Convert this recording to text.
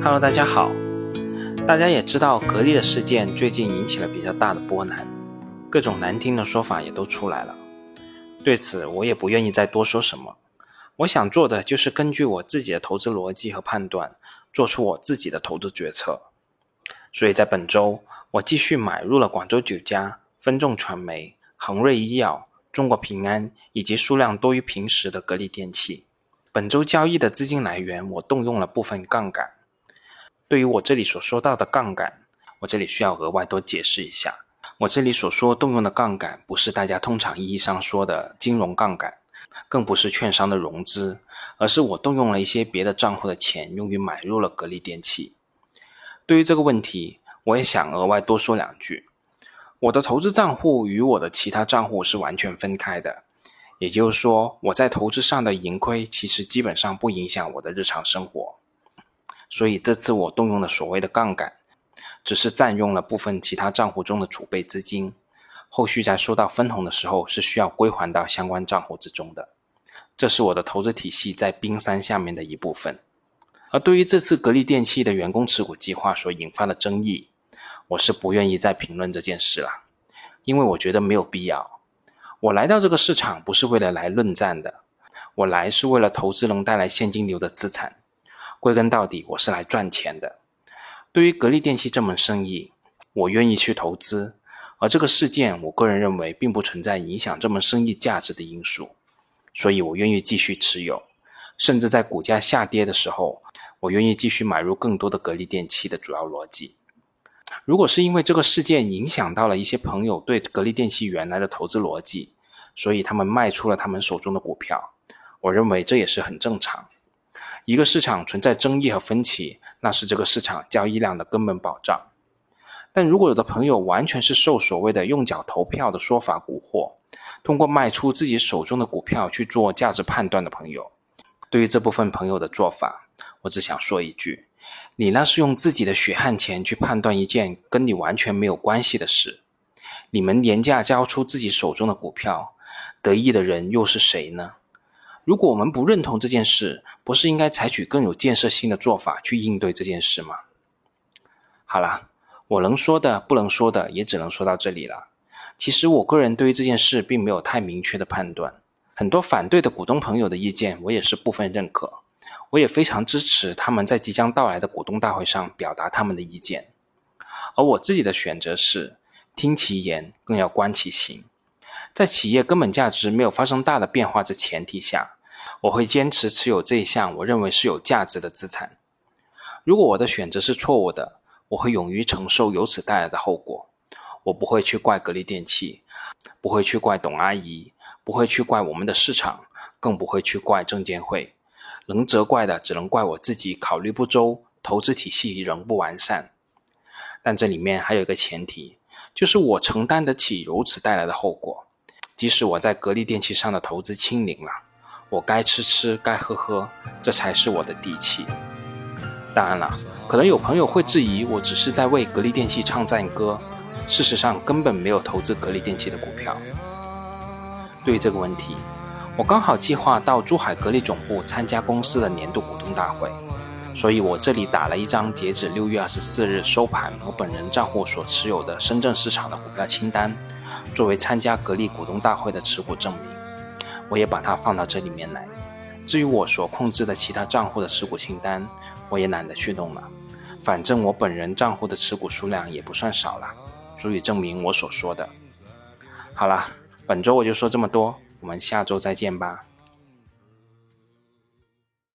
Hello，大家好。大家也知道，格力的事件最近引起了比较大的波澜，各种难听的说法也都出来了。对此，我也不愿意再多说什么。我想做的就是根据我自己的投资逻辑和判断，做出我自己的投资决策。所以在本周，我继续买入了广州酒家、分众传媒、恒瑞医药、中国平安以及数量多于平时的格力电器。本周交易的资金来源，我动用了部分杠杆。对于我这里所说到的杠杆，我这里需要额外多解释一下。我这里所说动用的杠杆，不是大家通常意义上说的金融杠杆，更不是券商的融资，而是我动用了一些别的账户的钱，用于买入了格力电器。对于这个问题，我也想额外多说两句。我的投资账户与我的其他账户是完全分开的，也就是说，我在投资上的盈亏，其实基本上不影响我的日常生活。所以这次我动用的所谓的杠杆，只是占用了部分其他账户中的储备资金，后续在收到分红的时候是需要归还到相关账户之中的。这是我的投资体系在冰山下面的一部分。而对于这次格力电器的员工持股计划所引发的争议，我是不愿意再评论这件事了，因为我觉得没有必要。我来到这个市场不是为了来论战的，我来是为了投资能带来现金流的资产。归根到底，我是来赚钱的。对于格力电器这门生意，我愿意去投资。而这个事件，我个人认为并不存在影响这门生意价值的因素，所以我愿意继续持有。甚至在股价下跌的时候，我愿意继续买入更多的格力电器的主要逻辑。如果是因为这个事件影响到了一些朋友对格力电器原来的投资逻辑，所以他们卖出了他们手中的股票，我认为这也是很正常。一个市场存在争议和分歧，那是这个市场交易量的根本保障。但如果有的朋友完全是受所谓的用脚投票的说法蛊惑，通过卖出自己手中的股票去做价值判断的朋友，对于这部分朋友的做法，我只想说一句：你那是用自己的血汗钱去判断一件跟你完全没有关系的事。你们廉价交出自己手中的股票，得益的人又是谁呢？如果我们不认同这件事，不是应该采取更有建设性的做法去应对这件事吗？好了，我能说的、不能说的也只能说到这里了。其实我个人对于这件事并没有太明确的判断，很多反对的股东朋友的意见我也是部分认可，我也非常支持他们在即将到来的股东大会上表达他们的意见。而我自己的选择是听其言，更要观其行，在企业根本价值没有发生大的变化之前提下。我会坚持持有这一项我认为是有价值的资产。如果我的选择是错误的，我会勇于承受由此带来的后果。我不会去怪格力电器，不会去怪董阿姨，不会去怪我们的市场，更不会去怪证监会。能责怪的只能怪我自己考虑不周，投资体系仍不完善。但这里面还有一个前提，就是我承担得起如此带来的后果，即使我在格力电器上的投资清零了。我该吃吃，该喝喝，这才是我的底气。当然了，可能有朋友会质疑，我只是在为格力电器唱赞歌，事实上根本没有投资格力电器的股票。对于这个问题，我刚好计划到珠海格力总部参加公司的年度股东大会，所以我这里打了一张截止六月二十四日收盘我本人账户所持有的深圳市场的股票清单，作为参加格力股东大会的持股证明。我也把它放到这里面来。至于我所控制的其他账户的持股清单，我也懒得去弄了。反正我本人账户的持股数量也不算少了，足以证明我所说的。好了，本周我就说这么多，我们下周再见吧。